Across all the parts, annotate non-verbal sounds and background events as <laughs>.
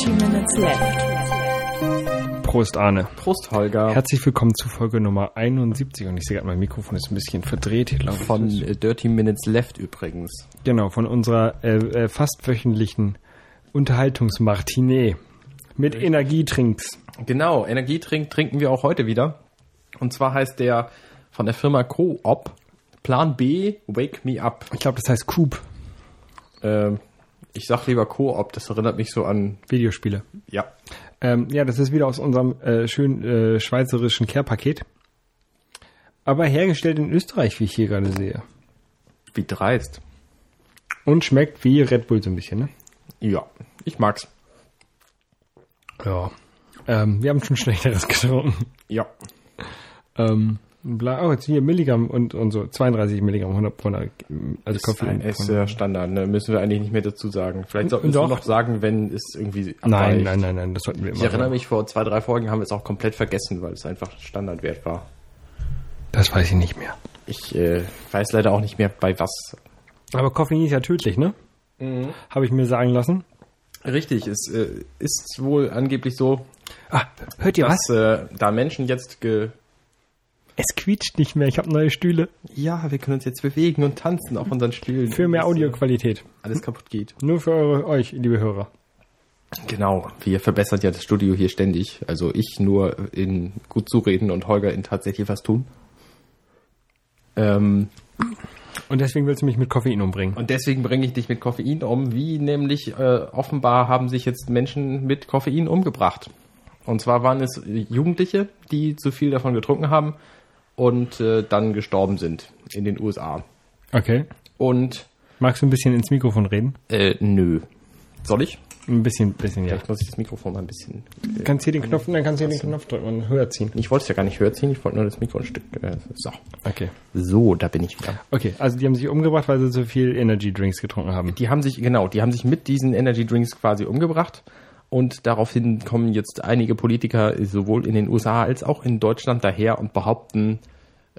30 Minutes left. Prost, Arne. Prost, Holger. Herzlich willkommen zu Folge Nummer 71. Und ich sehe gerade, mein Mikrofon ist ein bisschen verdreht hier, glaube ich. Von äh, Dirty Minutes Left übrigens. Genau, von unserer äh, äh, fast wöchentlichen Unterhaltungsmartinee mit Energietrinks. Genau, Energietrink trinken wir auch heute wieder. Und zwar heißt der von der Firma Coop Plan B Wake Me Up. Ich glaube, das heißt Coop, Ähm, ich sag lieber Coop, das erinnert mich so an, Videospiele. ja, Ähm, ja, das ist wieder aus unserem äh, schönen äh, schweizerischen Care-Paket. Aber hergestellt in Österreich, wie ich hier gerade sehe. wie dreist. Und schmeckt wie Red Bull so ein bisschen, ne? Ja, ich mag's. Ja. Ähm, wir haben schon <laughs> Schlechteres getrunken. Ja. Ähm, bla, oh, jetzt hier Milligramm und, und so, 32 Milligramm, 100, 100 also Ist, ein, Koffein. ist äh, Standard, ne? müssen wir eigentlich nicht mehr dazu sagen. Vielleicht sollten wir noch sagen, wenn es irgendwie nein, abweicht. nein, nein, nein, das sollten wir immer Ich erinnere sagen. mich, vor zwei, drei Folgen haben wir es auch komplett vergessen, weil es einfach Standardwert war. Das weiß ich nicht mehr. Ich äh, weiß leider auch nicht mehr bei was. Aber Koffein ist ja tödlich, ne? Mhm. Habe ich mir sagen lassen. Richtig, es äh, ist wohl angeblich so, Ah, hört ihr was? dass äh, da Menschen jetzt ge Es quietscht nicht mehr, ich habe neue Stühle. ja, wir können uns jetzt bewegen und tanzen auf unseren Stühlen. Für mehr äh, Audioqualität. Alles kaputt geht. Nur für eure, euch, liebe Hörer. Genau, wir verbessern ja das Studio hier ständig. Also ich nur in gut zureden und Holger in tatsächlich was tun. Ähm, Und deswegen willst du mich mit Koffein umbringen. und deswegen bringe ich dich mit Koffein um, wie nämlich äh, offenbar haben sich jetzt Menschen mit Koffein umgebracht. Und zwar waren es Jugendliche, die zu viel davon getrunken haben und äh, dann gestorben sind in den USA. Okay. Und Magst du ein bisschen ins Mikrofon reden? äh, nö. Soll ich? Ein bisschen, bisschen, ja. Vielleicht muss ich das Mikrofon mal ein bisschen. Du kannst hier den Knopf, dann kannst du hier den Knopf drücken und höher ziehen. Ich wollte es ja gar nicht höher ziehen, ich wollte nur das Mikro ein Stück. Äh, so. Okay. So, da bin ich wieder. Okay, also die haben sich umgebracht, weil sie zu viel Energy Drinks getrunken haben. Die haben sich, genau, die haben sich mit diesen Energy Drinks quasi umgebracht. Und daraufhin kommen jetzt einige Politiker sowohl in den USA als auch in Deutschland daher und behaupten,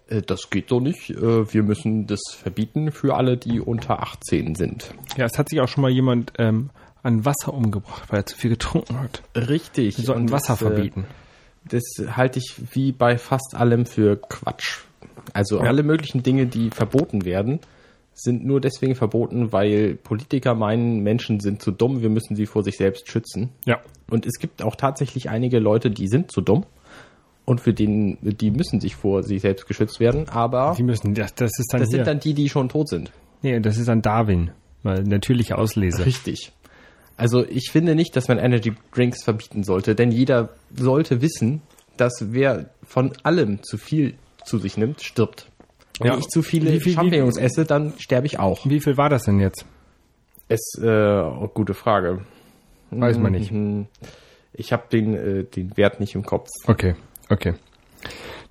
äh, das geht so nicht. Äh, wir müssen das verbieten für alle, die unter 18 sind. Ja, es hat sich auch schon mal jemand ähm, an Wasser umgebracht, weil er zu viel getrunken hat. Richtig. Wir sollten Wasser das, äh, verbieten. Das halte ich wie bei fast allem für Quatsch. Also alle möglichen Dinge, die verboten werden, sind nur deswegen verboten, weil Politiker meinen, Menschen sind zu dumm, wir müssen sie vor sich selbst schützen. Ja. Und es gibt auch tatsächlich einige Leute, die sind zu dumm und für den, die müssen sich vor sich selbst geschützt werden, aber Die müssen, das, das ist dann das hier. sind dann die, die schon tot sind. nee, das ist dann Darwin. Weil natürliche Auslese. Richtig. Also ich finde nicht, dass man Energy Drinks verbieten sollte, denn jeder sollte wissen, dass wer von allem zu viel zu sich nimmt, stirbt. Und Ja. Wenn ich zu viele Wie viel- wie- Champignons esse, dann sterbe ich auch. Wie viel war das denn jetzt? Es, äh, gute Frage. Weiß man nicht. Mhm. Ich habe den, äh, den Wert nicht im Kopf. Okay, okay.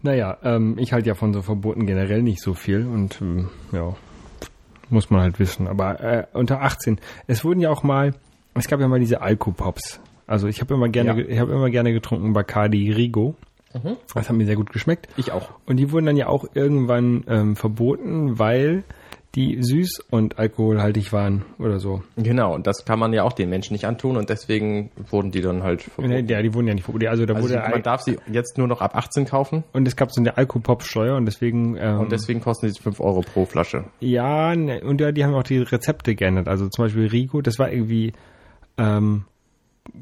Naja, ähm, ich halte ja von so Verboten generell nicht so viel und ähm, ja, muss man halt wissen. Aber äh, unter 18, es wurden ja auch mal, es gab ja mal diese Alkopops. Also ich habe immer gerne, Ja. ich habe immer gerne getrunken Bacardi Rigo. Das hat mir sehr gut geschmeckt. Ich auch. Und die wurden dann ja auch irgendwann ähm, verboten, weil die süß und alkoholhaltig waren oder so. Genau, und das kann man ja auch den Menschen nicht antun und deswegen wurden die dann halt verboten. Ja, die wurden ja nicht verboten. Also da Also wurde man darf sie jetzt nur noch ab 18 kaufen und es gab so eine Alkopop-Steuer und deswegen ähm, und deswegen kosten sie 5 Euro pro Flasche. Ja, ne, und ja, die haben auch die Rezepte geändert. Also zum Beispiel Rico, das war irgendwie, ähm,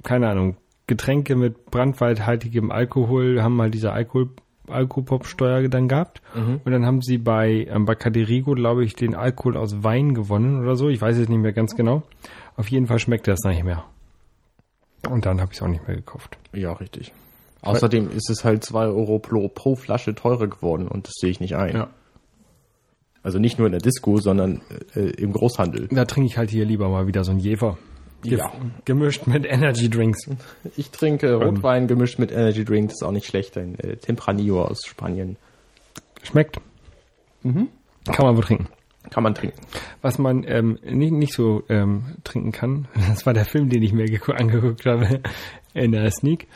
keine Ahnung, Getränke mit brandwaldhaltigem Alkohol, haben halt diese Alkohol, Alkopop-Steuer dann gehabt. Und dann haben sie bei, ähm, bei Caderigo, glaube ich, den Alkohol aus Wein gewonnen oder so. Ich weiß es nicht mehr ganz genau. Auf jeden Fall schmeckt das nicht mehr. Und dann habe ich es auch nicht mehr gekauft. Ja, richtig. Außerdem ist es halt 2 Euro pro, pro Flasche teurer geworden und das sehe ich nicht ein. Ja. Also nicht nur in der Disco, sondern äh, im Großhandel. Da trinke ich halt hier lieber mal wieder so ein Jefer. Ja. Gemischt mit Energy Drinks. Ich trinke Rotwein gemischt mit Energy Drink, das ist auch nicht schlecht. Ein äh, Tempranillo aus Spanien. Schmeckt. Kann man wohl trinken. Kann man trinken. Was man ähm, nicht, nicht so ähm, trinken kann, <laughs> das war der Film, den ich mir gegu- angeguckt habe <laughs> in der Sneak.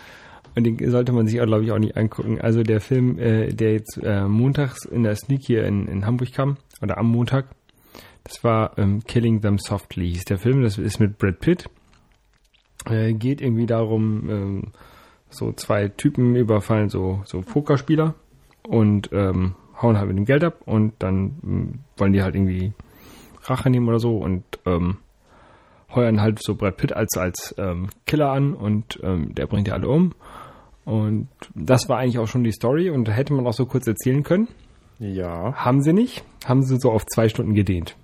Und den sollte man sich auch, glaube ich, auch nicht angucken. Also der Film, äh, der jetzt äh, montags in der Sneak hier in, in Hamburg kam, oder am Montag, das war ähm, Killing Them Softly, hieß der Film. Das ist mit Brad Pitt Äh, geht irgendwie darum, ähm, so zwei Typen überfallen so, so Pokerspieler und ähm, hauen halt mit dem Geld ab und dann ähm, wollen die halt irgendwie Rache nehmen oder so und ähm, heuern halt so Brad Pitt als, als ähm, Killer an und ähm, der bringt die alle um. Und das war eigentlich auch schon die Story und da hätte man auch so kurz erzählen können. Ja. Haben sie nicht. Haben sie so auf zwei Stunden gedehnt.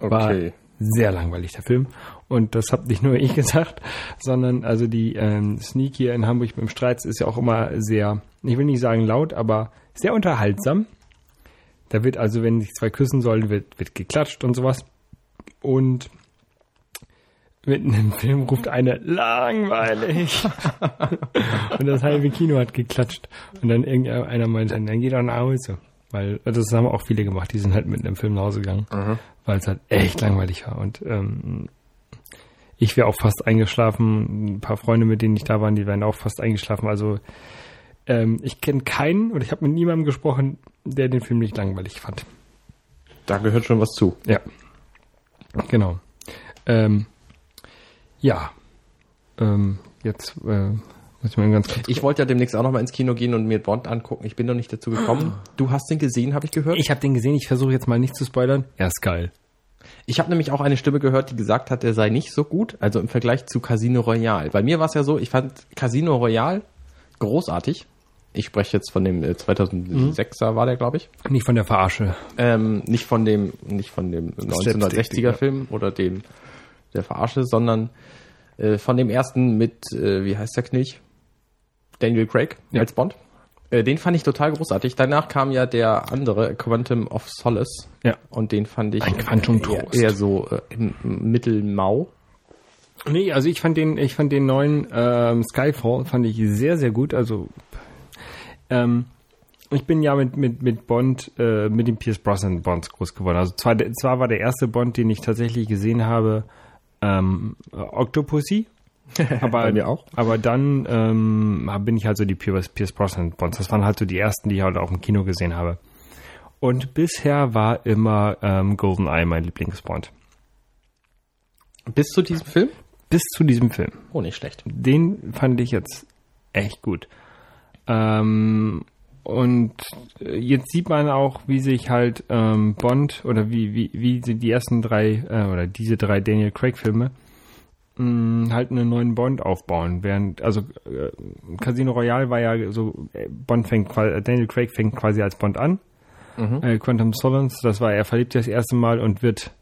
War Okay. sehr langweilig, der Film. Und das habe nicht nur ich <laughs> gesagt, sondern also die ähm, Sneak hier in Hamburg beim Streits ist ja auch immer sehr, ich will nicht sagen laut, aber sehr unterhaltsam. Da wird also, wenn sich zwei küssen sollen, wird, wird geklatscht und sowas. Und mitten im Film ruft eine langweilig. <laughs> und das halbe Kino hat geklatscht. Und dann irgendeiner meinte, dann geh doch nach Hause. Weil das haben auch viele gemacht, die sind halt mitten im Film nach Hause gegangen weil es halt echt langweilig war. Und ähm, ich wäre auch fast eingeschlafen. Ein paar Freunde, mit denen ich da war, die wären auch fast eingeschlafen. Also ähm, ich kenne keinen oder ich habe mit niemandem gesprochen, der den Film nicht langweilig fand. Da gehört schon was zu. Ja, genau. Ähm, ja, ähm, jetzt äh, ich ganz kurz. Ich wollte ja demnächst auch noch mal ins Kino gehen und mir Bond angucken. Ich bin noch nicht dazu gekommen. Du hast den gesehen, habe ich gehört. Ich habe den gesehen. Ich versuche jetzt mal nicht zu spoilern. Er ist geil. Ich habe nämlich auch eine Stimme gehört, die gesagt hat, der sei nicht so gut, also im Vergleich zu Casino Royale. Bei mir war es ja so, ich fand Casino Royale großartig. Ich spreche jetzt von dem äh, 2006er war der, glaube ich. Nicht von der Verarsche. Ähm, nicht von dem, nicht von dem 1960er Film oder dem der Verarsche, sondern äh, von dem ersten mit, äh, wie heißt der Knilch? Daniel Craig Ja. als Bond. Äh, den fand ich total großartig. Danach kam ja der andere, Quantum of Solace. Ja. Und den fand ich Ein Quantum eher, eher so äh, im Mittelmau. Nee, also ich fand den, ich fand den neuen ähm, Skyfall fand ich sehr, sehr gut. Also ähm, ich bin ja mit mit mit Bond, äh, mit dem Pierce Brosnan Bonds groß geworden. Also zwar zwar war der erste Bond, den ich tatsächlich gesehen habe, ähm, äh, Octopussy. <laughs> Aber, Bei mir auch. aber dann ähm, bin ich halt so die Pierce, Pierce Brosnan Bonds. Das waren halt so die ersten, die ich halt auch im Kino gesehen habe. Und bisher war immer ähm, GoldenEye mein Lieblingsbond. Bis zu diesem Film? Bis zu diesem Film. Oh, nicht schlecht. den fand ich jetzt echt gut. Ähm, und jetzt sieht man auch, wie sich halt ähm, Bond oder wie, wie, wie sie die ersten drei äh, oder diese drei Daniel Craig-Filme mh, halt einen neuen Bond aufbauen. Während, also äh, Casino Royale war ja so, äh, Bond fängt quasi, äh, Daniel Craig fängt quasi als Bond an. Äh, Quantum Solace, das war er verliebt das erste Mal und wird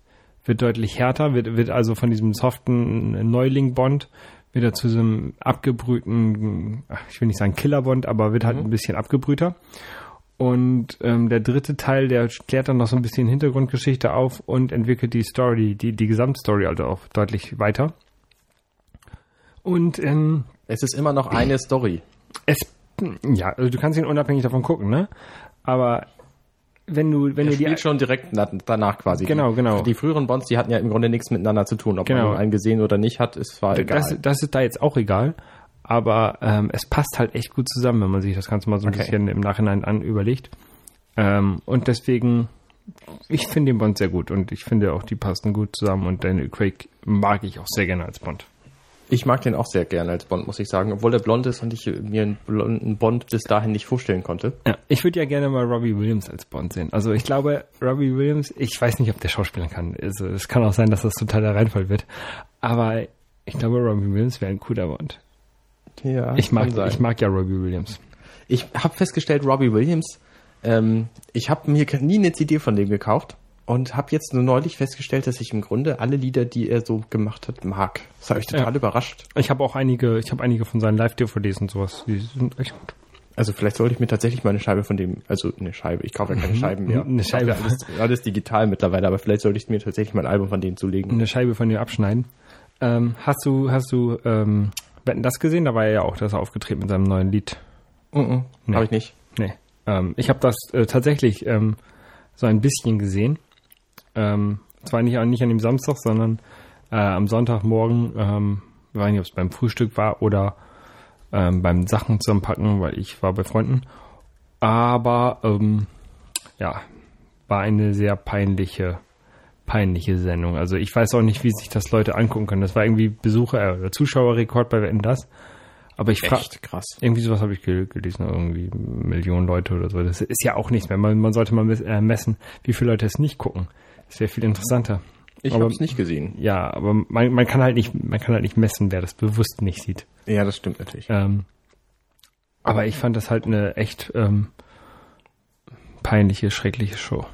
wird deutlich härter, wird, wird also von diesem soften Neuling-Bond wieder zu diesem abgebrühten, ach, ich will nicht sagen Killer-Bond, aber wird halt ein bisschen abgebrühter. Und ähm, der dritte Teil, der klärt dann noch so ein bisschen Hintergrundgeschichte auf und entwickelt die Story, die, die Gesamtstory also auch deutlich weiter. Und ähm, Es ist immer noch eine Story. es, ja, also du kannst ihn unabhängig davon gucken, ne? Aber wenn du, wenn Er du die spielt schon direkt na- danach quasi. Genau, genau. Die früheren Bonds, die hatten ja im Grunde nichts miteinander zu tun. Ob Genau. man einen gesehen oder nicht hat, ist zwar egal. Das, das ist da jetzt auch egal, aber ähm, es passt halt echt gut zusammen, wenn man sich das Ganze mal so ein Okay. bisschen im Nachhinein an überlegt. Ähm, und deswegen, ich finde den Bond sehr gut und ich finde auch, die passen gut zusammen und Daniel Craig mag ich auch sehr gerne als Bond. Ich mag den auch sehr gerne als Bond, muss ich sagen. Obwohl er blond ist und ich mir einen blonden Bond bis dahin nicht vorstellen konnte. Ja, ich würde ja gerne mal Robbie Williams als Bond sehen. Also ich glaube, Robbie Williams, ich weiß nicht, ob der Schauspieler kann. Also es kann auch sein, dass das total der Reinfall wird. Aber ich glaube, Robbie Williams wäre ein cooler Bond. Ja, Ich mag, ich mag ja Robbie Williams. Ich habe festgestellt, Robbie Williams, ähm, ich habe mir nie eine CD von dem gekauft und habe jetzt nur neulich festgestellt, dass ich im Grunde alle Lieder, die er so gemacht hat, mag. Das hat mich total Ja. überrascht. Ich habe auch einige, ich habe einige von seinen Live-DVDs und sowas. Die sind echt gut. Also vielleicht sollte ich mir tatsächlich mal eine Scheibe von dem, also eine Scheibe, ich kaufe ja keine Scheiben mehr. Eine Ich Scheibe. Alles, alles digital mittlerweile, aber vielleicht sollte ich mir tatsächlich mal ein Album von denen zulegen. eine Scheibe von dir abschneiden. Ähm, hast du, hast du ähm, Wetten das gesehen? Da war er ja auch, dass er aufgetreten mit seinem neuen Lied. Mhm, Nee. Habe ich nicht. Nee. Ähm, ich habe das äh, tatsächlich ähm, so ein bisschen gesehen. Ähm, zwar nicht, nicht an dem Samstag, sondern äh, am Sonntagmorgen, ähm, ich weiß nicht, ob es beim Frühstück war oder ähm, beim Sachen zusammenpacken, weil ich war bei Freunden. Aber ähm, ja, war eine sehr peinliche peinliche Sendung. Also ich weiß auch nicht, wie sich das Leute angucken können. Das war irgendwie Besucher- oder Zuschauerrekord bei Wetten das. Aber ich frage, krass. irgendwie sowas habe ich gel- gelesen, irgendwie Millionen Leute oder so. Das ist ja auch nichts mehr. Man, man sollte mal äh, messen, wie viele Leute es nicht gucken. Wäre viel interessanter. Ich habe es nicht gesehen. Ja, aber man, man kann halt nicht, man kann halt nicht messen, wer das bewusst nicht sieht. Ja, das stimmt natürlich. Ähm, aber ich fand das halt eine echt ähm, peinliche, schreckliche Show.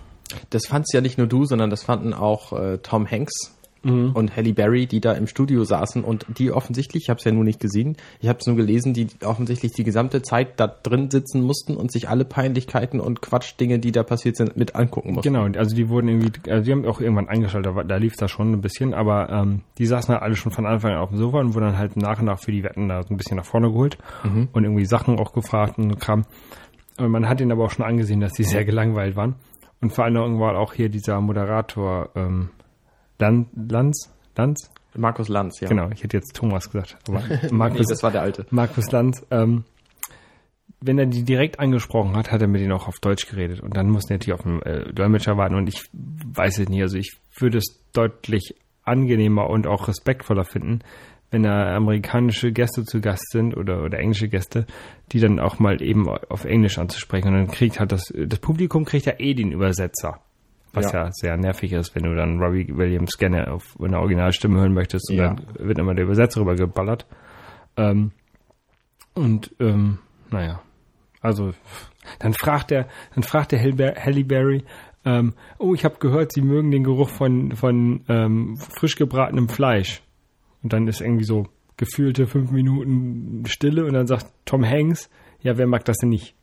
Das fand's ja nicht nur du, sondern das fanden auch äh, Tom Hanks Mhm. und Halle Berry, die da im Studio saßen und die offensichtlich, ich habe es ja nur nicht gesehen, ich habe es nur gelesen, die offensichtlich die gesamte Zeit da drin sitzen mussten und sich alle Peinlichkeiten und Quatschdinge, die da passiert sind, mit angucken mussten. Genau, also die wurden irgendwie, also die haben auch irgendwann eingeschaltet, da, da lief das schon ein bisschen, aber ähm, die saßen halt alle schon von Anfang an auf dem Sofa und wurden dann halt nach und nach für die Wetten da so ein bisschen nach vorne geholt und irgendwie Sachen auch gefragt und Kram. Und man hat ihnen aber auch schon angesehen, dass sie sehr gelangweilt waren. Und vor allem irgendwann auch hier dieser Moderator ähm, Lan- Lanz, Lanz? Markus Lanz, ja. Genau, ich hätte jetzt Thomas gesagt, aber <laughs> Nee, Markus, das war der alte. Markus Lanz, ähm, wenn er die direkt angesprochen hat, hat er mit ihnen auch auf Deutsch geredet. Und dann mussten natürlich auf den äh, Dolmetscher warten. Und ich weiß es nicht, also ich würde es deutlich angenehmer und auch respektvoller finden, wenn da amerikanische Gäste zu Gast sind oder, oder englische Gäste, die dann auch mal eben auf Englisch anzusprechen. Und dann kriegt halt das, das Publikum kriegt ja eh den Übersetzer. Was ja. Ja. sehr nervig ist, wenn du dann Robbie Williams gerne auf einer Originalstimme hören möchtest und Ja. dann wird immer der Übersetzer rübergeballert. Ähm, und ähm, naja, also dann fragt der, dann fragt der Halle Berry, ähm, oh, ich habe gehört, Sie mögen den Geruch von von ähm, frisch gebratenem Fleisch. Und dann ist irgendwie so gefühlte fünf Minuten Stille und dann sagt Tom Hanks, ja, wer mag das denn nicht?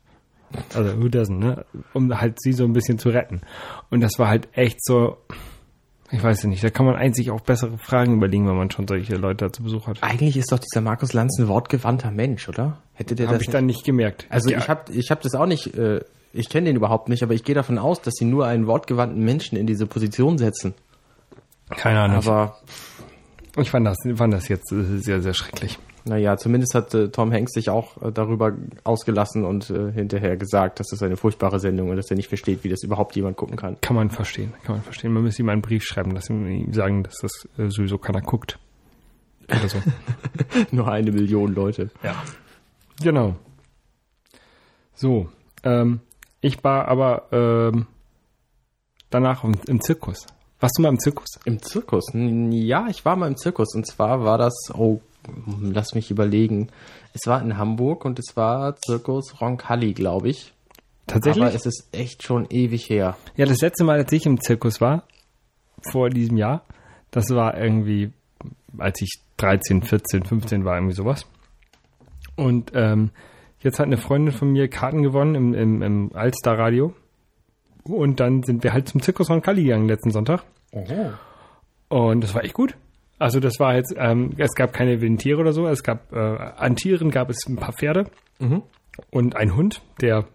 Also who doesn't, ne? Um halt sie so ein bisschen zu retten. Und das war halt echt so, ich weiß ja nicht, da kann man einzig auch bessere Fragen überlegen, wenn man schon solche Leute zu Besuch hat. Eigentlich ist doch dieser Markus Lanz ein wortgewandter Mensch, oder? Hätte der Habe das ich dann nicht gemerkt. Also ja, ich habe ich hab das auch nicht, äh, ich kenne den überhaupt nicht, aber ich gehe davon aus, dass sie nur einen wortgewandten Menschen in diese Position setzen. keine Ahnung. Aber ich fand das, fand das jetzt äh, sehr, sehr schrecklich. Naja, zumindest hat äh, Tom Hanks sich auch äh, darüber ausgelassen und äh, hinterher gesagt, dass das eine furchtbare Sendung und dass er nicht versteht, wie das überhaupt jemand gucken kann. Kann man verstehen, kann man verstehen. Man müsste ihm einen Brief schreiben, dass ihm sagen, dass das äh, sowieso keiner guckt. Oder so. <laughs> nur eine Million Leute. ja. Genau. So, ähm, ich war aber ähm, danach im, im Zirkus. Warst du mal im Zirkus? Im Zirkus? Ja, ich war mal im Zirkus und zwar war das, oh, lass mich überlegen. Es war in Hamburg und es war Zirkus Roncalli, glaube ich. Tatsächlich? Aber es ist echt schon ewig her. Ja, das letzte Mal, als ich im Zirkus war, vor diesem Jahr, das war irgendwie, als ich 13, 14, 15 war, irgendwie sowas. Und ähm, jetzt hat eine Freundin von mir Karten gewonnen im, im, im Alster-Radio. Und dann sind wir halt zum Zirkus von Kali gegangen letzten Sonntag. Und das war echt gut. Also das war jetzt, ähm, es gab keine wilden Tiere oder so. Es gab, äh, an Tieren gab es ein paar Pferde und einen Hund, der,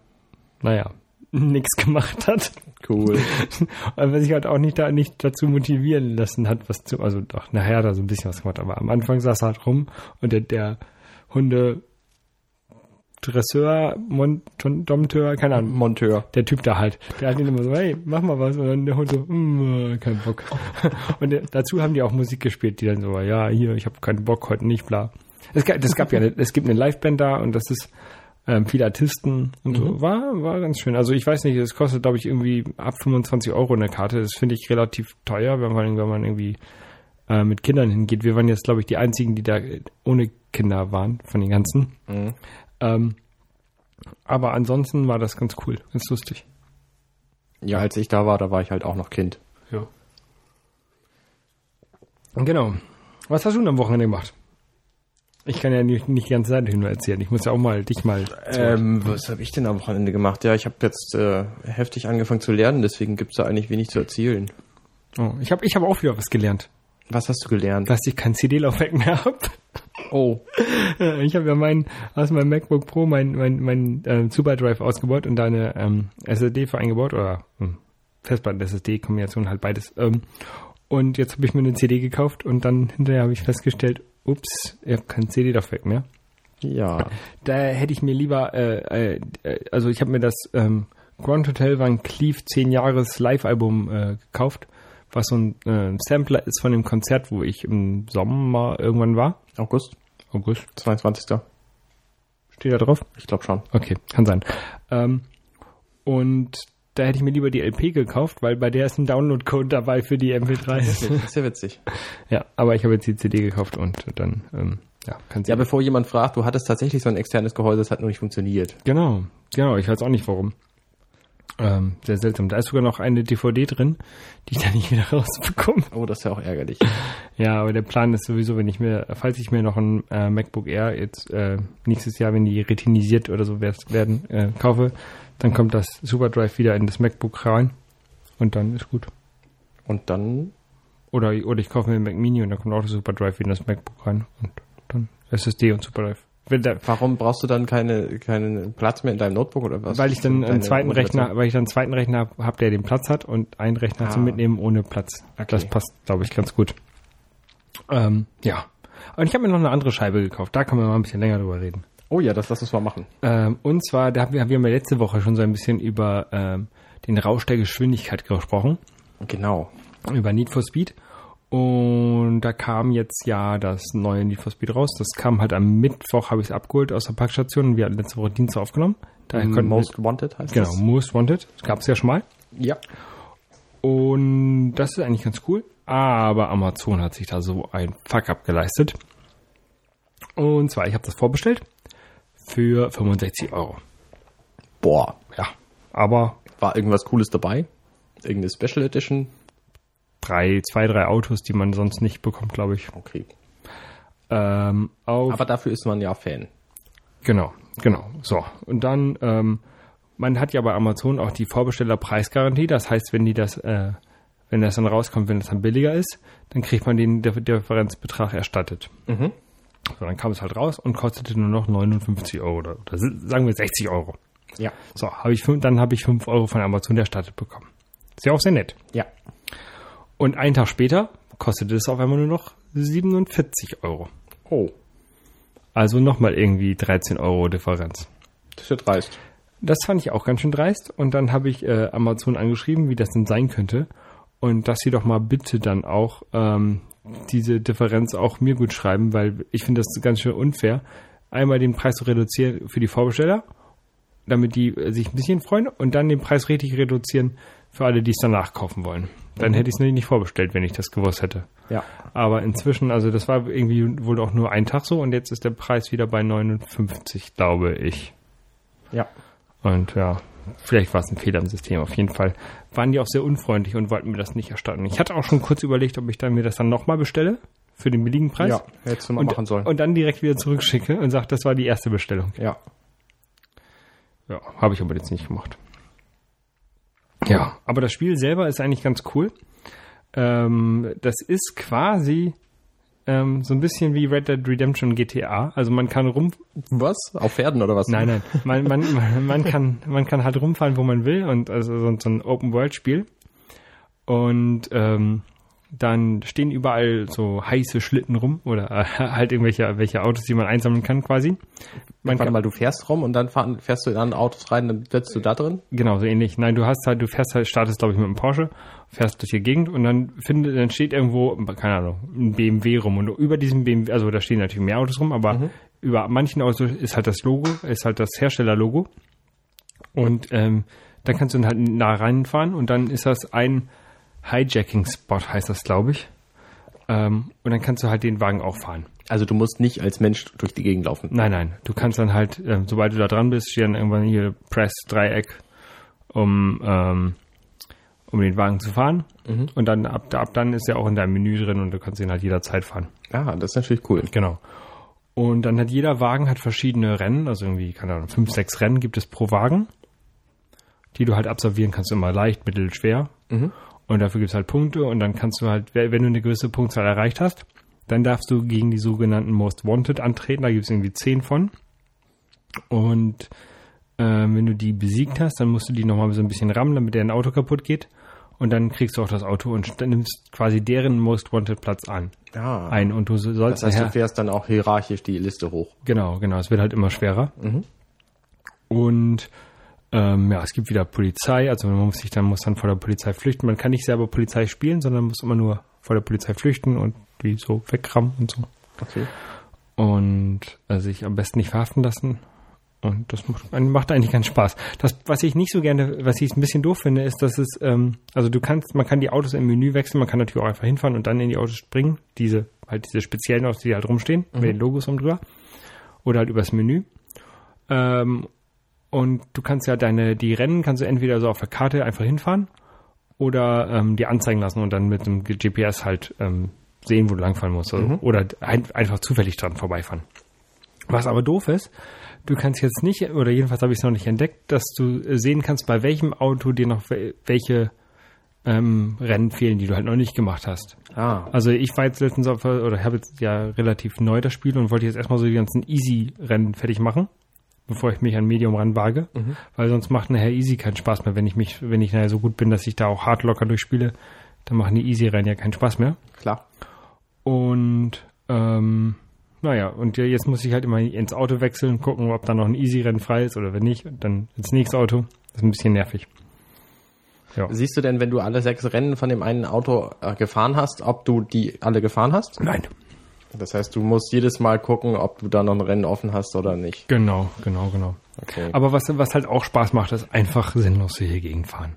naja, nichts <laughs> gemacht hat. Cool. <laughs> Aber sich halt auch nicht da nicht dazu motivieren lassen hat, was zu, also doch nachher da so ein bisschen was gemacht, aber am Anfang saß er halt rum und der, der Hunde Dresseur, Mont- Dompteur, keine Ahnung, Monteur. der Typ da halt, der hat ihn immer so, hey, mach mal was und dann der Hund so, mm, kein Bock. <laughs> Und der, dazu haben die auch Musik gespielt, die dann so, ja, hier, ich habe keinen Bock, heute nicht, bla. Es gab, das gab ja, eine, es gibt eine Liveband da und das ist ähm, viele Artisten und so. War, war ganz schön. Also ich weiß nicht, es kostet, glaube ich, irgendwie ab 25 Euro eine Karte. Das finde ich relativ teuer, wenn man, wenn man irgendwie äh, mit Kindern hingeht. Wir waren jetzt, glaube ich, die einzigen, die da ohne Kinder waren, von den ganzen. Ähm, aber ansonsten war das ganz cool, ganz lustig. Ja, als ich da war, da war ich halt auch noch Kind. Ja. Genau. Was hast du denn am Wochenende gemacht? Ich kann ja nicht, nicht die ganze Zeit nur erzählen. Ich muss ja auch mal dich mal. Ähm, was habe ich denn am Wochenende gemacht? Ja, ich habe jetzt äh, heftig angefangen zu lernen, deswegen gibt's da eigentlich wenig zu erzählen. oh, ich habe ich hab auch wieder was gelernt, Was hast du gelernt? dass ich kein CD-Laufwerk mehr habe. Oh, Ich habe ja mein, aus meinem MacBook Pro mein, mein, mein äh, Super Drive ausgebaut und da eine ähm, SSD für eingebaut oder hm, Festplatten-SSD-Kombination halt beides. Ähm, und jetzt habe ich mir eine CD gekauft und dann hinterher habe ich festgestellt, ups, ich habe kein CD-Laufwerk mehr. ja. Da hätte ich mir lieber, äh, äh, also ich habe mir das ähm, Grand Hotel Van Cleef 10 Jahres Live-Album äh, gekauft, was so ein äh, Sampler ist von dem Konzert, wo ich im Sommer irgendwann war. August, August. 22. Steht da drauf? Ich glaube schon. Okay, kann sein. Ähm, und da hätte ich mir lieber die LP gekauft, weil bei der ist ein Download-Code dabei für die MP3. Das ist ja witzig. <laughs> ja, aber ich habe jetzt die CD gekauft und dann, ähm, ja, kann Ja, bevor jemand fragt, du hattest tatsächlich so ein externes Gehäuse, das hat nur nicht funktioniert. Genau, genau, ich weiß auch nicht warum. Ähm, sehr seltsam. Da ist sogar noch eine DVD drin, die ich da nicht wieder <laughs> rausbekomme. Oh, das ist ja auch ärgerlich. Ja, aber der Plan ist sowieso, wenn ich mir, falls ich mir noch ein äh, MacBook Air jetzt äh, nächstes Jahr, wenn die retinisiert oder so werden, äh, kaufe, dann kommt das SuperDrive wieder in das MacBook rein und dann ist gut. Und dann, Oder, oder ich kaufe mir ein Mac Mini und dann kommt auch das SuperDrive in das MacBook rein und dann SSD und SuperDrive. Da, warum brauchst du dann keine, keinen Platz mehr in deinem Notebook oder was? weil ich dann einen zweiten? Rechner, weil ich dann einen zweiten Rechner habe, hab, der den Platz hat und einen Rechner Ah. zum Mitnehmen ohne Platz. Okay. Das passt, glaube ich, ganz gut. Ähm, ja. Und ich habe mir noch eine andere Scheibe gekauft. Da können wir mal ein bisschen länger drüber reden. Oh ja, das lass uns mal machen. Ähm, und zwar, da haben wir, wir haben ja letzte Woche schon so ein bisschen über ähm, den Rausch der Geschwindigkeit gesprochen, Genau. über Need for Speed. Und da kam jetzt ja das neue Need for Speed raus. Das kam halt am Mittwoch, habe ich es abgeholt aus der Parkstation. und Wir hatten letzte Woche Dienstag aufgenommen. Daher wir- Most Wanted heißt Genau, das? Most Wanted. Das gab es ja schon mal. Ja. Und das ist eigentlich ganz cool. Aber Amazon hat sich da so ein Fuck-up geleistet. Und zwar, ich habe das vorbestellt für 65 Euro. Boah. Ja, aber War irgendwas Cooles dabei? Irgendeine Special Edition? Drei, zwei, drei Autos, die man sonst nicht bekommt, glaube ich. Okay. Ähm, auf, Aber dafür ist man ja Fan. genau, genau. So, und dann, ähm, man hat ja bei Amazon auch die Vorbestellerpreisgarantie. Das heißt, wenn die das, äh, wenn das dann rauskommt, wenn es dann billiger ist, dann kriegt man den Dif- Differenzbetrag erstattet. Mhm. So, dann kam es halt raus und kostete nur noch 59 Euro oder, oder sagen wir 60 Euro. Ja. So, habe ich fünf, dann habe ich 5 Euro von Amazon erstattet bekommen. Ist ja auch sehr nett. Ja. Und einen Tag später kostete es auf einmal nur noch 47 Euro. Oh. Also nochmal irgendwie 13 Euro Differenz. Das ist ja dreist. Das fand ich auch ganz schön dreist. Und dann habe ich äh, Amazon angeschrieben, wie das denn sein könnte. Und dass sie doch mal bitte dann auch ähm, diese Differenz auch mir gut schreiben, weil ich finde das ganz schön unfair. Einmal den Preis zu reduzieren für die Vorbesteller, damit die äh, sich ein bisschen freuen, und dann den Preis richtig reduzieren für alle, die es danach kaufen wollen. Dann hätte ich es nicht vorbestellt, wenn ich das gewusst hätte. Ja. Aber inzwischen, also das war irgendwie wohl auch nur ein Tag so und jetzt ist der Preis wieder bei 59, glaube ich. Ja. Und ja, vielleicht war es ein Fehler im System. Auf jeden Fall waren die auch sehr unfreundlich und wollten mir das nicht erstatten. Ich hatte auch schon kurz überlegt, ob ich dann mir das dann nochmal bestelle für den billigen Preis. Ja, hättest du mal und, machen sollen. und dann direkt wieder zurückschicke und sage, das war die erste Bestellung. ja. Ja, habe ich aber jetzt nicht gemacht. Ja, aber das Spiel selber ist eigentlich ganz cool. Ähm, das ist quasi ähm, so ein bisschen wie Red Dead Redemption GTA. Also man kann rum, Was? Auf Pferden oder was? nein, nein, man, man, man, <laughs> man kann, man kann halt rumfahren, wo man will und also so, ein Open World Spiel. Und ähm, dann stehen überall so heiße Schlitten rum oder äh, <laughs> halt irgendwelche welche Autos, die man einsammeln kann quasi. Man Warte kann, mal, du fährst rum und dann fahren, fährst du in andere Autos rein, dann sitzt du da drin? Genau, so ähnlich. Nein, du hast halt, du fährst halt, startest, glaube ich, mit einem Porsche, fährst durch die Gegend und dann findet, dann steht irgendwo, keine Ahnung, ein BMW rum und über diesem BMW, also da stehen natürlich mehr Autos rum, aber über manchen Autos ist halt das Logo, ist halt das Herstellerlogo und ähm, dann kannst du dann halt nah reinfahren und dann ist das ein Hijacking-Spot, heißt das, glaube ich. Ähm, und dann kannst du halt den Wagen auch fahren. Also du musst nicht als Mensch durch die Gegend laufen. Nein, nein. Du kannst dann halt, ähm, sobald du da dran bist, steht dann irgendwann hier Press Dreieck, um, ähm, um den Wagen zu fahren. Und dann ab, ab dann ist er auch in deinem Menü drin und du kannst ihn halt jederzeit fahren. Ah, das ist natürlich cool. Genau. Und dann hat jeder Wagen hat verschiedene Rennen, also irgendwie, keine Ahnung, fünf, sechs Rennen gibt es pro Wagen, die du halt absolvieren kannst, immer leicht, mittel, schwer. Und dafür gibt es halt Punkte und dann kannst du halt, wenn du eine gewisse Punktzahl erreicht hast, dann darfst du gegen die sogenannten Most Wanted antreten. Da gibt es irgendwie zehn von. Und ähm, wenn du die besiegt hast, dann musst du die nochmal so ein bisschen rammen, damit deren Auto kaputt geht. Und dann kriegst du auch das Auto und nimmst quasi deren Most Wanted Platz an. Ah, Ein. Und du sollst das heißt, daher- du fährst dann auch hierarchisch die Liste hoch. Genau, genau. Es wird halt immer schwerer. Und Ähm, ja, es gibt wieder Polizei, also man muss sich dann muss dann vor der Polizei flüchten. Man kann nicht selber Polizei spielen, sondern muss immer nur vor der Polizei flüchten und die so wegrammen und so. Okay. Und äh, sich am besten nicht verhaften lassen. Und das macht, macht eigentlich keinen Spaß. Das, was ich nicht so gerne, was ich ein bisschen doof finde, ist, dass es, ähm, also du kannst, man kann die Autos im Menü wechseln, man kann natürlich auch einfach hinfahren und dann in die Autos springen. Diese, halt diese speziellen Autos, die halt rumstehen, mit den Logos um drüber. Oder halt übers Menü. Ähm, und du kannst ja deine, die Rennen kannst du entweder so auf der Karte einfach hinfahren oder ähm, dir anzeigen lassen und dann mit dem GPS halt ähm, sehen, wo du langfahren musst. Also, Oder ein, einfach zufällig dran vorbeifahren. Was aber doof ist, du kannst jetzt nicht, oder jedenfalls habe ich es noch nicht entdeckt, dass du äh, sehen kannst, bei welchem Auto dir noch wel- welche ähm, Rennen fehlen, die du halt noch nicht gemacht hast. Ah. Also ich war jetzt letztens auf, oder habe jetzt ja relativ neu das Spiel und wollte jetzt erstmal so die ganzen Easy-Rennen fertig machen, bevor ich mich an Medium ranwage, weil sonst macht nachher Easy keinen Spaß mehr, wenn ich mich, wenn ich nachher so gut bin, dass ich da auch hart locker durchspiele, dann machen die Easy-Rennen ja keinen Spaß mehr. Klar. Und ähm, naja, und jetzt muss ich halt immer ins Auto wechseln, gucken, ob da noch ein Easy-Rennen frei ist oder wenn nicht, und dann ins nächste Auto. Das ist ein bisschen nervig. Ja. Siehst du denn, wenn du alle sechs Rennen von dem einen Auto äh, gefahren hast, ob du die alle gefahren hast? Nein. Das heißt, du musst jedes Mal gucken, ob du da noch ein Rennen offen hast oder nicht. Genau, genau, genau. Okay. Aber was, was halt auch Spaß macht, ist einfach sinnlos hier gegenfahren.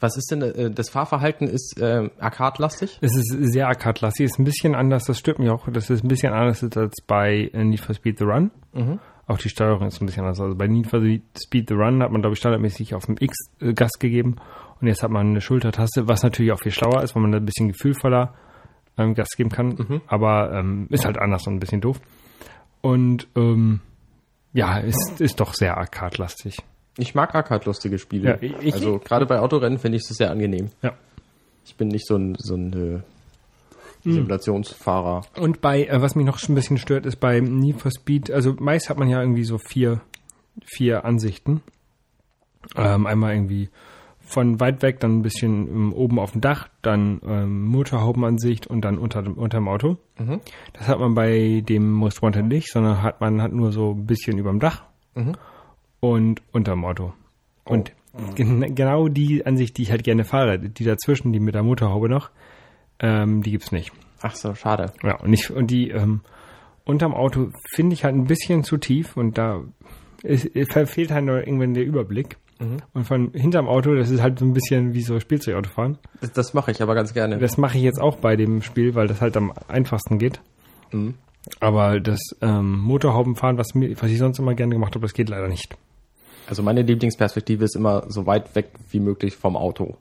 Was ist denn, äh, das Fahrverhalten ist äh, arcade-lastig? Es ist sehr arcade-lastig, ist ein bisschen anders, das stört mich auch, das ist ein bisschen anders als bei äh, Need for Speed The Run. Auch die Steuerung ist ein bisschen anders. Also bei Need for Speed The Run hat man, glaube ich, standardmäßig auf dem X äh, Gas gegeben und jetzt hat man eine Schultertaste, was natürlich auch viel schlauer ist, weil man da ein bisschen gefühlvoller ähm, Gas geben kann, aber ähm, ist halt anders und ein bisschen doof. Und ähm, ja, ist, ist doch sehr arcade-lastig. Ich mag arcade-lustige Spiele. Ja, ich- also gerade bei Autorennen finde ich es sehr angenehm. Ja. Ich bin nicht so ein, so ein äh, Simulationsfahrer. Und bei, äh, was mich noch ein bisschen stört, ist bei Need for Speed, also meist hat man ja irgendwie so vier, vier Ansichten. Ähm, einmal irgendwie von weit weg, dann ein bisschen ähm, oben auf dem Dach, dann ähm, Motorhaubenansicht und dann unter dem, unterm Auto. Das hat man bei dem Wanted nicht, sondern hat man hat nur so ein bisschen überm Dach und unterm Auto. Und gen genau die Ansicht, die ich halt gerne fahre, die dazwischen, die mit der Motorhaube noch, ähm, die gibt's nicht. Ach so, schade. Ja, und ich, und die ähm, unterm Auto finde ich halt ein bisschen zu tief und da ist, ist, verfehlt halt noch irgendwann der Überblick. Und von hinterm Auto, das ist halt so ein bisschen wie so Spielzeugauto fahren. Das, das mache ich aber ganz gerne. Das mache ich jetzt auch bei dem Spiel, weil das halt am einfachsten geht. Mhm. Aber das ähm, Motorhaubenfahren, was, mir, was ich sonst immer gerne gemacht habe, das geht leider nicht. Also meine Lieblingsperspektive ist immer so weit weg wie möglich vom Auto.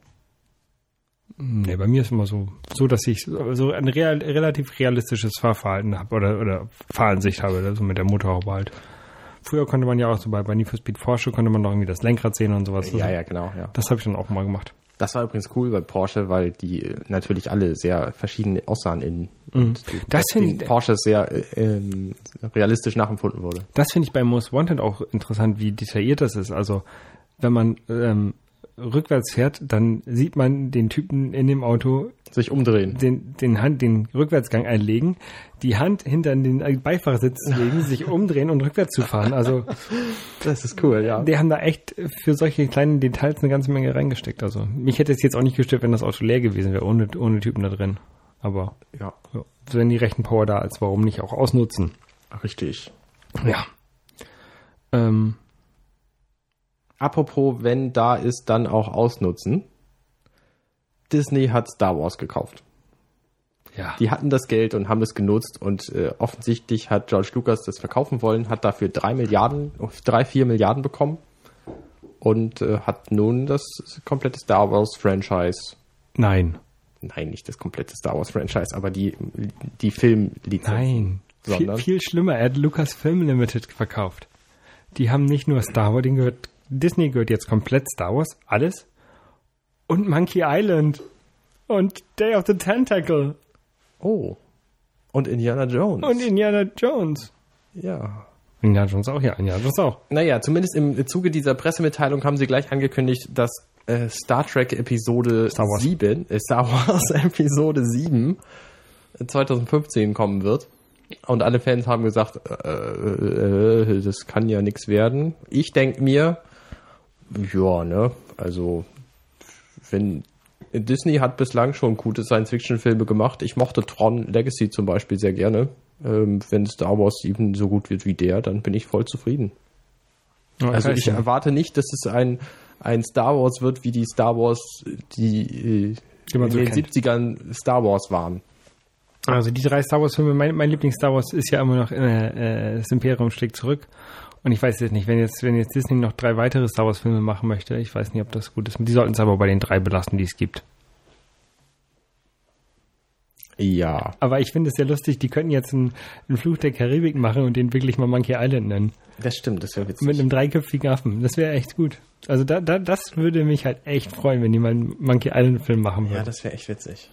Nee, bei mir ist immer so, so dass ich so ein real, relativ realistisches Fahrverhalten habe oder, oder Fahransicht habe, also mit der Motorhaube halt. Früher konnte man ja auch so bei, bei Need for Speed Porsche konnte man noch irgendwie das Lenkrad sehen und sowas. Ja, ja, genau, ja. Das habe ich dann auch mal gemacht. Das war übrigens cool bei Porsche, weil die äh, natürlich alle sehr verschieden aussahen die- Mhm. Das finde Porsche sehr äh, ähm, realistisch nachempfunden wurde. Das finde ich bei Most Wanted auch interessant, wie detailliert das ist. Also, wenn man ähm, rückwärts fährt, dann sieht man den Typen in dem Auto Sich umdrehen. den, den Hand, den Rückwärtsgang einlegen, die Hand hinter den Beifahrersitz <laughs> legen, sich umdrehen und rückwärts zu fahren. Also, Das ist cool, ja. die haben da echt für solche kleinen Details eine ganze Menge reingesteckt. Also, mich hätte es jetzt auch nicht gestört, wenn das Auto leer gewesen wäre, ohne, ohne Typen da drin. Aber, Ja, ja, wenn die rechten Power da ist, warum nicht auch ausnutzen? richtig. Ja. Ähm, Apropos, wenn da ist, dann auch ausnutzen. Disney hat Star Wars gekauft. ja. Die hatten das Geld und haben es genutzt und äh, offensichtlich hat George Lucas das verkaufen wollen, hat dafür drei Milliarden, drei, vier Milliarden bekommen und äh, hat nun das komplette Star Wars Franchise, Nein. nein, nicht das komplette Star Wars Franchise, aber die, die Filmlizenz. Nein. Viel, viel schlimmer. Er hat Lucasfilm Limited verkauft. Die haben nicht nur Star Wars, denen gehört, Disney gehört jetzt komplett Star Wars, alles. Und Monkey Island. Und Day of the Tentacle. Oh. Und Indiana Jones. Und Indiana Jones. ja. Indiana Jones auch, ja. Indiana Jones auch. Naja, zumindest im Zuge dieser Pressemitteilung haben sie gleich angekündigt, dass äh, Star Trek Episode Star Wars. 7, äh, Star Wars <laughs> Episode 7 äh, 2015 kommen wird. Und alle Fans haben gesagt, äh, äh, das kann ja nichts werden. Ich denke mir, Ja, ne? Also, wenn Disney hat bislang schon gute Science-Fiction-Filme gemacht. Ich mochte Tron Legacy zum Beispiel sehr gerne. Ähm, wenn Star Wars eben so gut wird wie der, dann bin ich voll zufrieden. Ja, Also ich ja. erwarte nicht, dass es ein, ein Star Wars wird, wie die Star Wars, die, äh, Die man in so den kennt. 70ern Star Wars waren. Also die drei Star Wars Filme, mein, mein Lieblings-Star Wars ist ja immer noch äh, äh, das Imperium schlägt zurück. Und ich weiß jetzt nicht, wenn jetzt, wenn jetzt Disney noch drei weitere Star Wars Filme machen möchte, ich weiß nicht, ob das gut ist. Die sollten es aber bei den drei belassen, die es gibt. Ja. Aber ich finde es sehr lustig, die könnten jetzt einen, einen Fluch der Karibik machen und den wirklich mal Monkey Island nennen. Das stimmt, das wäre witzig. Mit einem dreiköpfigen Affen. Das wäre echt gut. Also da, da, das würde mich halt echt freuen, wenn die mal einen Monkey Island Film machen ja, würden. das wäre echt witzig.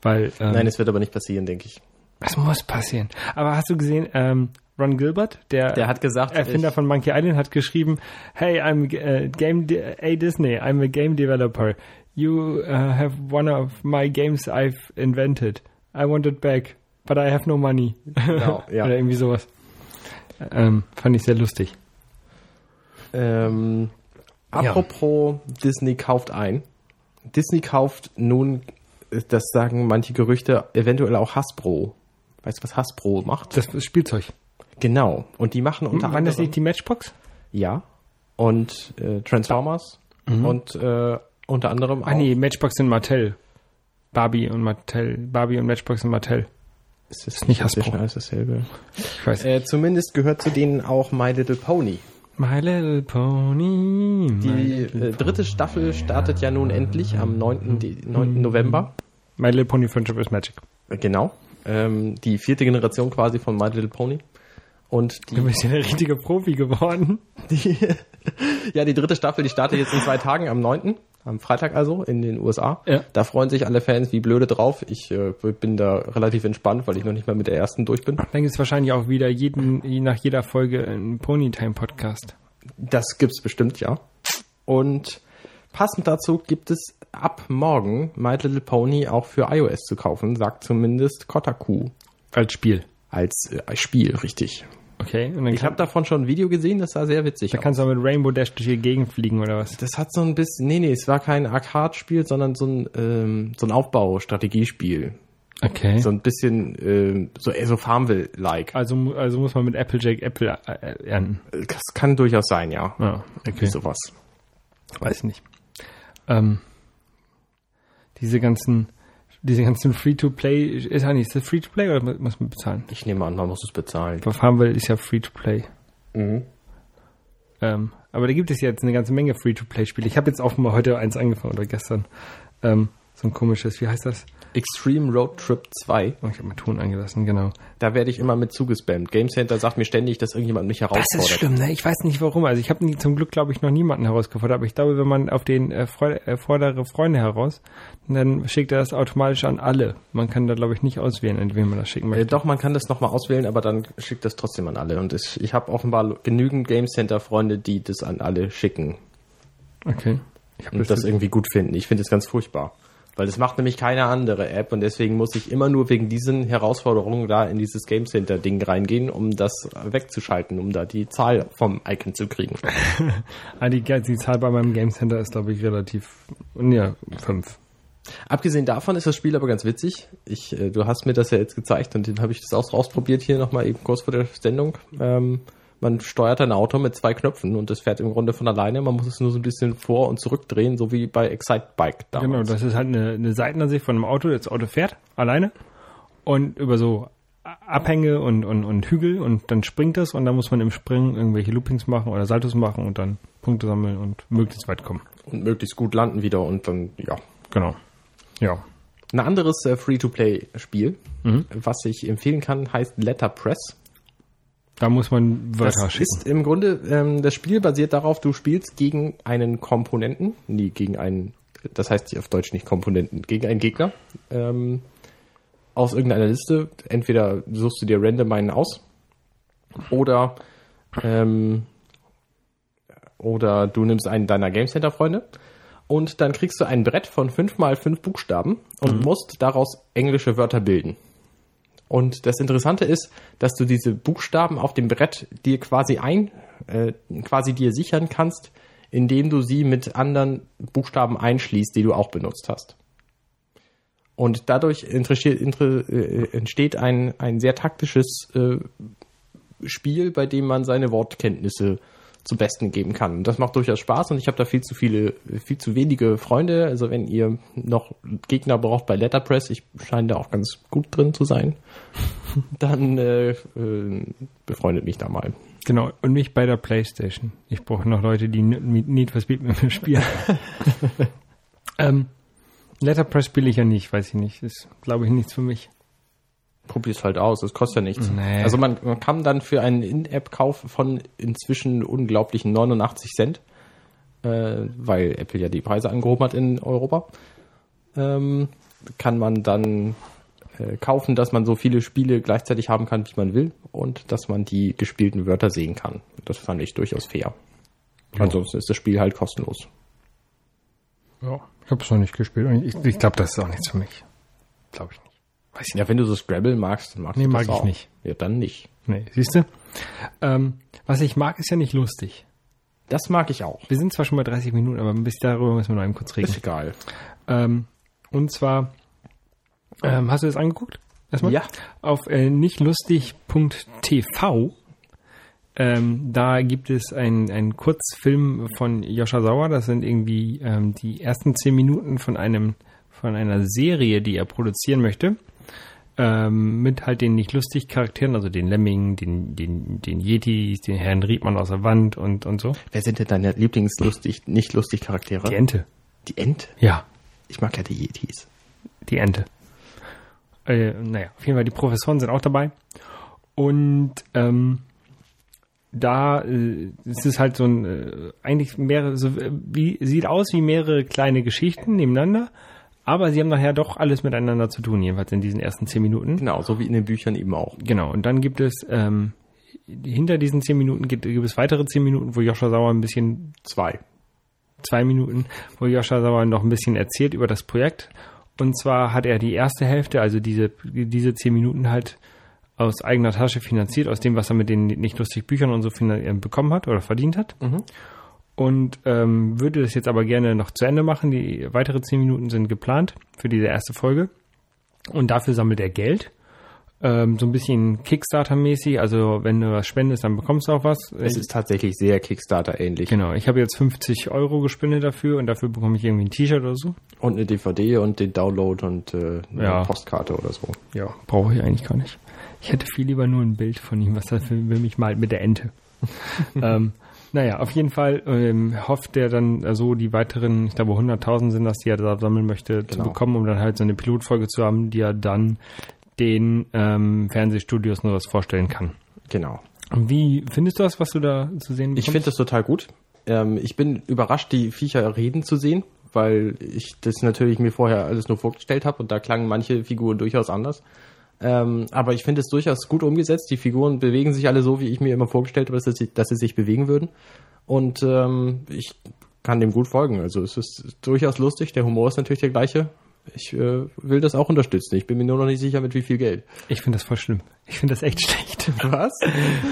Weil, ähm, Nein, es wird aber nicht passieren, denke ich. das muss passieren. Aber hast du gesehen, ähm, Ron Gilbert, der, Der hat gesagt, Erfinder ich- von Monkey Island, hat geschrieben, Hey, I'm a game, de- hey Disney, I'm a game developer. You uh, have one of my games I've invented. I want it back, but I have no money. Genau, <laughs> ja. Oder irgendwie sowas. Ähm, fand ich sehr lustig. Ähm, Ja. apropos Disney kauft ein. Disney kauft nun, äh, das sagen manche Gerüchte, eventuell auch Hasbro. Weißt du, was Hasbro macht? Das ist Spielzeug. Genau. Und die machen unter das anderem... nicht die Matchbox? Ja. Und äh, Transformers. Und äh, unter anderem. Ah nee, Matchbox sind Mattel. Barbie und Mattel. Barbie und Matchbox sind Mattel. ist das nicht Hasbro. alles dasselbe? Ich weiß. Äh, zumindest gehört zu denen auch My Little Pony. My Little Pony. Die äh, little, dritte Staffel startet ja nun endlich am 9. Die, 9. November. my little Pony Friendship is Magic. Äh, Genau. Ähm, die vierte Generation quasi von My Little Pony. Und Du die, bist ja der richtige Profi geworden. die <laughs> ja, die dritte Staffel, die startet jetzt in zwei Tagen am 9. Am Freitag also in den USA. Ja. Da freuen sich alle Fans wie blöde drauf. Ich äh, bin da relativ entspannt, weil ich noch nicht mal mit der ersten durch bin. Dann gibt es wahrscheinlich auch wieder jeden, je nach jeder Folge einen Ponytime-Podcast. Das gibt's bestimmt, ja. Und passend dazu gibt es ab morgen My Little Pony auch für iOS zu kaufen, sagt zumindest Kotaku Als Spiel. als äh, Spiel, richtig. Okay. Ich habe davon schon ein Video gesehen, das sah sehr witzig da aus. kannst du auch mit Rainbow Dash durch die Gegend fliegen oder was? Das hat so ein bisschen, nee, nee, es war kein Arcade-Spiel, sondern so ein, ähm, so ein Aufbau-Strategiespiel. Okay. So ein bisschen, ähm, so eher so Farmville-like. also, also muss man mit Applejack Apple äh, ernten. Das kann durchaus sein, ja. Ja, Irgendwie sowas. Weiß ich nicht. Ähm, diese ganzen, diese ganzen Free-to-Play, ist ja nicht, ist das Free-to-Play oder mu- muss man bezahlen? Ich nehme an, man muss es bezahlen. Aber Farmville ist ja Free-to-Play. Mhm. Ähm, aber da gibt es jetzt eine ganze Menge Free-to-Play-Spiele. Ich habe jetzt auch mal heute eins angefangen oder gestern. Ähm, so ein komisches, wie heißt das? Extreme Road Trip 2. Oh, ich habe meinen Ton angelassen, genau. Da werde ich immer mit zugespammt. Game Center sagt mir ständig, dass irgendjemand mich Das herausfordert. ist schlimm, ne? Ich weiß nicht warum. Also ich habe zum Glück, glaube ich, noch niemanden herausgefordert. Aber ich glaube, wenn man auf den äh, äh, fordere Freunde heraus, dann schickt er das automatisch an alle. Man kann da, glaube ich, nicht auswählen, an wen man das schicken Äh, möchte. doch, man kann das nochmal auswählen, aber dann schickt das trotzdem an alle. Und es, ich habe offenbar genügend Game Center Freunde, die das an alle schicken Okay. Ich habe und das irgendwie gut finden. Ich finde es ganz furchtbar. Weil das macht nämlich keine andere App und deswegen muss ich immer nur wegen diesen Herausforderungen da in dieses Game Center Ding reingehen, um das wegzuschalten, um da die Zahl vom Icon zu kriegen. <laughs> ah, die, die Zahl bei meinem Game Center ist, glaube ich, relativ. Ja, fünf. Abgesehen davon ist das Spiel aber ganz witzig. Ich, äh, du hast mir das ja jetzt gezeigt und dann habe ich das auch ausprobiert hier nochmal eben kurz vor der Sendung. Ähm, man steuert ein Auto mit zwei Knöpfen und das fährt im Grunde von alleine. Man muss es nur so ein bisschen vor- und zurückdrehen, so wie bei Excite Bike damals. Genau, das ist halt eine, eine Seitenansicht von einem Auto. Das Auto fährt alleine und über so Abhänge und, und, und Hügel und dann springt es und dann muss man im Springen irgendwelche Loopings machen oder Saltos machen und dann Punkte sammeln und möglichst weit kommen. Und möglichst gut landen wieder und dann, ja. Genau. Ja. Ein anderes äh, Free-to-Play-Spiel, Mhm. was ich empfehlen kann, heißt Letterpress. Da muss man Wörter Das schicken. ist im Grunde, ähm, das Spiel basiert darauf, du spielst gegen einen Komponenten, nee, gegen einen, das heißt auf Deutsch nicht Komponenten, gegen einen Gegner ähm, aus irgendeiner Liste. Entweder suchst du dir random einen aus oder ähm, oder du nimmst einen deiner Game Center Freunde und dann kriegst du ein Brett von fünf mal fünf Buchstaben und musst daraus englische Wörter bilden. Und das Interessante ist, dass du diese Buchstaben auf dem Brett dir quasi ein, äh, quasi dir sichern kannst, indem du sie mit anderen Buchstaben einschließt, die du auch benutzt hast. Und dadurch äh, entsteht ein, ein sehr taktisches äh, Spiel, bei dem man seine Wortkenntnisse zum Besten geben kann. Und das macht durchaus Spaß und ich habe da viel zu viele, viel zu wenige Freunde. Also wenn ihr noch Gegner braucht bei Letterpress, ich scheine da auch ganz gut drin zu sein, <laughs> dann äh, äh, befreundet mich da mal. Genau, und mich bei der Playstation. Ich brauche noch Leute, die Need Need for Speed mit mir spielen. <laughs> ähm, Letterpress spiele ich ja nicht, weiß ich nicht. Ist, glaube ich, nichts für mich. Probier's halt aus, es kostet ja nichts. Nee. Also man, man kann dann für einen In-App-Kauf von inzwischen unglaublichen 89 Cent, äh, weil Apple ja die Preise angehoben hat in Europa, ähm, kann man dann äh, kaufen, dass man so viele Spiele gleichzeitig haben kann, wie man will und dass man die gespielten Wörter sehen kann. Das fand ich durchaus fair. Ansonsten ist das Spiel halt kostenlos. Ja. Ich habe es noch nicht gespielt und ich, ich glaube, das ist auch nichts für mich. Glaube ich nicht. Weiß ich nicht. Ja, wenn du so Scrabble magst, dann magst Nee, du mag das ich auch. nicht. Ja, dann nicht. Nee, siehst du? Ähm, was ich mag, ist ja nicht lustig. Das mag ich auch. Wir sind zwar schon bei 30 Minuten, aber bis darüber müssen wir noch einmal kurz reden. Ist egal. Ähm, und zwar, ähm, hast du das angeguckt? Erstmal? Ja. Auf äh, nichtlustig.tv, ähm, da gibt es einen einen Kurzfilm von Joscha Sauer. Das sind irgendwie ähm, die ersten zehn Minuten von einem von einer Serie, die er produzieren möchte. Ähm, mit halt den nicht lustig Charakteren, also den Lemming, den, den, den Yetis, den Herrn Riedmann aus der Wand und, und so. Wer sind denn deine Lieblingslustig, nicht lustig Charaktere? Die Ente. Die Ente? Ja, Ich mag ja die Yetis. die Ente. Äh, naja, auf jeden Fall, die Professoren sind auch dabei. Und ähm, da äh, es ist halt so ein, äh, eigentlich mehrere, so, äh, wie, sieht aus wie mehrere kleine Geschichten nebeneinander, aber sie haben nachher doch alles miteinander zu tun, jedenfalls in diesen ersten zehn Minuten. Genau, so wie in den Büchern eben auch. Genau, und dann gibt es, ähm, hinter diesen zehn Minuten gibt, gibt es weitere zehn Minuten, wo Joscha Sauer ein bisschen Zwei. zwei Minuten, wo Joscha Sauer noch ein bisschen erzählt über das Projekt. Und zwar hat er die erste Hälfte, also diese, diese zehn Minuten halt aus eigener Tasche finanziert, aus dem, was er mit den nicht lustig Büchern und so äh, bekommen hat oder verdient hat. Und ähm, würde das jetzt aber gerne noch zu Ende machen. Die weitere zehn Minuten sind geplant für diese erste Folge. Und dafür sammelt er Geld. Ähm, so ein bisschen Kickstarter-mäßig. Also wenn du was spendest, dann bekommst du auch was. Es ist tatsächlich sehr Kickstarter-ähnlich. Genau, ich habe jetzt 50 Euro gespendet dafür und dafür bekomme ich irgendwie ein T-Shirt oder so. Und eine DVD und den Download und äh, eine Ja. Postkarte oder so. Ja, brauche ich eigentlich gar nicht. Ich hätte viel lieber nur ein Bild von ihm, was er für für mich malt mit der Ente. <laughs> ähm, naja, auf jeden Fall ähm, hofft er dann so die weiteren, ich glaube 100.000 sind das, die er da sammeln möchte, zu Genau. bekommen, um dann halt so eine Pilotfolge zu haben, die er dann den ähm, Fernsehstudios nur was vorstellen kann. Genau. Wie findest du das, was du da zu sehen Ich finde das total gut. Ähm, ich bin überrascht, die Viecher reden zu sehen, weil ich das natürlich mir vorher alles nur vorgestellt habe und da klangen manche Figuren durchaus anders. Ähm, aber ich finde es durchaus gut umgesetzt. Die Figuren bewegen sich alle so, wie ich mir immer vorgestellt habe, dass sie, dass sie sich bewegen würden. Und ähm, ich kann dem gut folgen. Also es ist durchaus lustig. Der Humor ist natürlich der gleiche. Ich äh, will das auch unterstützen. Ich bin mir nur noch nicht sicher, mit wie viel Geld. Ich finde das voll schlimm. Ich finde das echt <laughs> schlecht. Was?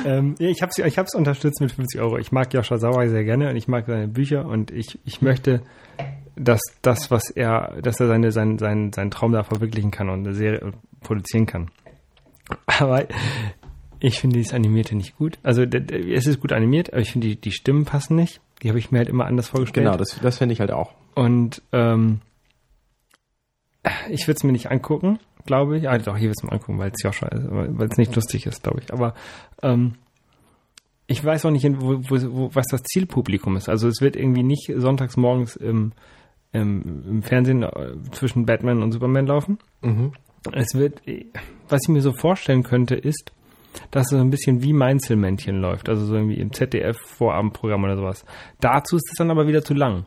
ähm, ich habe ich hab's unterstützt mit 50 Euro. Ich mag Joscha Sauer sehr gerne und ich mag seine Bücher und ich, ich möchte, dass das, was er, dass er seine, sein, sein, seinen Traum da verwirklichen kann und eine Serie produzieren kann. Aber ich finde dieses Animierte nicht gut. Also es ist gut animiert, aber ich finde die, die Stimmen passen nicht. Die habe ich mir halt immer anders vorgestellt. Genau, das, das finde ich halt auch. Und ähm, ich würde es mir nicht angucken, glaube ich. Ah, doch, hier würde es mir angucken, weil es Joscha ist, weil es nicht lustig ist, glaube ich. Aber ähm, ich weiß auch nicht, wo, wo, wo, was das Zielpublikum ist. Also es wird irgendwie nicht sonntags morgens im, im, im Fernsehen äh, zwischen Batman und Superman laufen. Es wird, was ich mir so vorstellen könnte, ist, dass es so ein bisschen wie Mainzelmännchen läuft. Also so irgendwie im ZDF-Vorabendprogramm oder sowas. Dazu ist es dann aber wieder zu lang.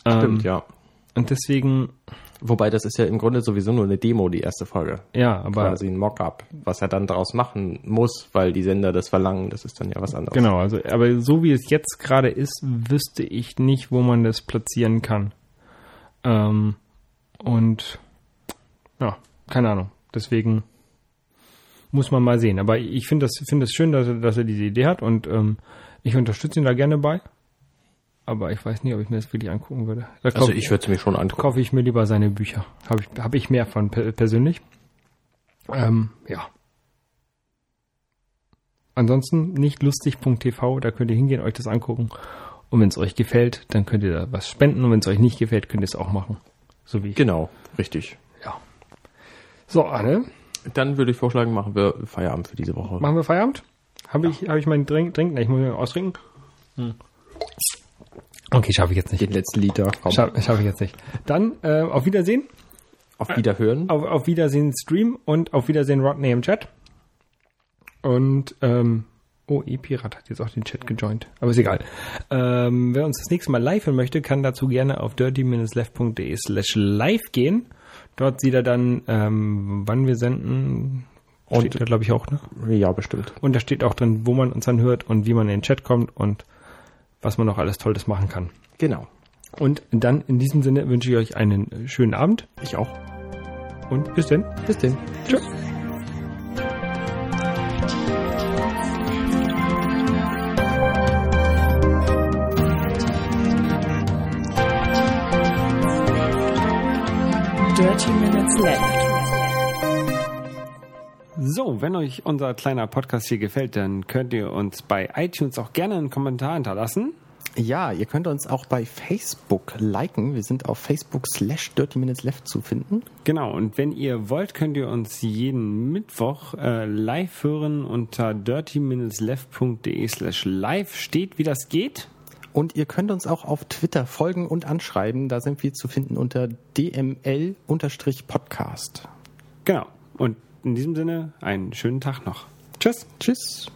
Stimmt, Ähm, ja. Und deswegen, Wobei das ist ja im Grunde sowieso nur eine Demo, die erste Folge. ja, aber Quasi ein Mock-up, was er dann daraus machen muss, weil die Sender das verlangen, das ist dann ja was anderes. genau, also aber so wie es jetzt gerade ist, wüsste ich nicht, wo man das platzieren kann. Ähm, und ja, keine Ahnung. Deswegen muss man mal sehen. Aber ich finde das, finde es schön, dass er, dass er diese Idee hat und ähm, ich unterstütze ihn da gerne bei. aber ich weiß nicht, ob ich mir das wirklich angucken würde. Da Also ich würde es mir schon angucken. kaufe ich mir lieber seine Bücher. Habe ich, hab ich mehr von per persönlich. Ähm, ja. Ansonsten nicht lustig.tv, da könnt ihr hingehen, euch das angucken. Und wenn es euch gefällt, dann könnt ihr da was spenden. Und wenn es euch nicht gefällt, könnt ihr es auch machen. So wie ich. Genau, richtig. Ja. So, Anne, Dann würde ich vorschlagen, machen wir Feierabend für diese Woche. machen wir Feierabend? Habe ich, hab ich meinen Drink, Drink? Ne, ich muss ihn austrinken. Okay, schaffe ich jetzt nicht. Den letzten Liter. Schaffe schaff ich jetzt nicht. Dann äh, auf Wiedersehen. Auf Wiederhören. Auf, auf Wiedersehen Stream und auf Wiedersehen Rodney im Chat. Und, ähm, oh, E-Pirat hat jetzt auch den Chat gejoint. Aber ist egal. Ähm, wer uns das nächste Mal live hören möchte, kann dazu gerne auf dirty-left.de slash live gehen. Dort sieht er dann, ähm, wann wir senden. Und- Steht da, glaube ich, auch, ne? Ja, bestimmt. Und da steht auch drin, wo man uns dann hört und wie man in den Chat kommt und was man noch alles Tolles machen kann. Genau. Und dann in diesem Sinne wünsche ich euch einen schönen Abend Ich auch. und bis denn. Bis denn. Tschüss. Dirty Minutes Left. So, wenn euch unser kleiner Podcast hier gefällt, dann könnt ihr uns bei iTunes auch gerne einen Kommentar hinterlassen. Ja, ihr könnt uns auch bei Facebook liken. Wir sind auf Facebook slash Dirty Minutes Left zu finden. Genau, und wenn ihr wollt, könnt ihr uns jeden Mittwoch äh, live hören unter dirty-left.de slash live. Steht, wie das geht. Und ihr könnt uns auch auf Twitter folgen und anschreiben. Da sind wir zu finden unter dml-podcast. Genau. Und in diesem Sinne einen schönen Tag noch. Tschüss. Tschüss.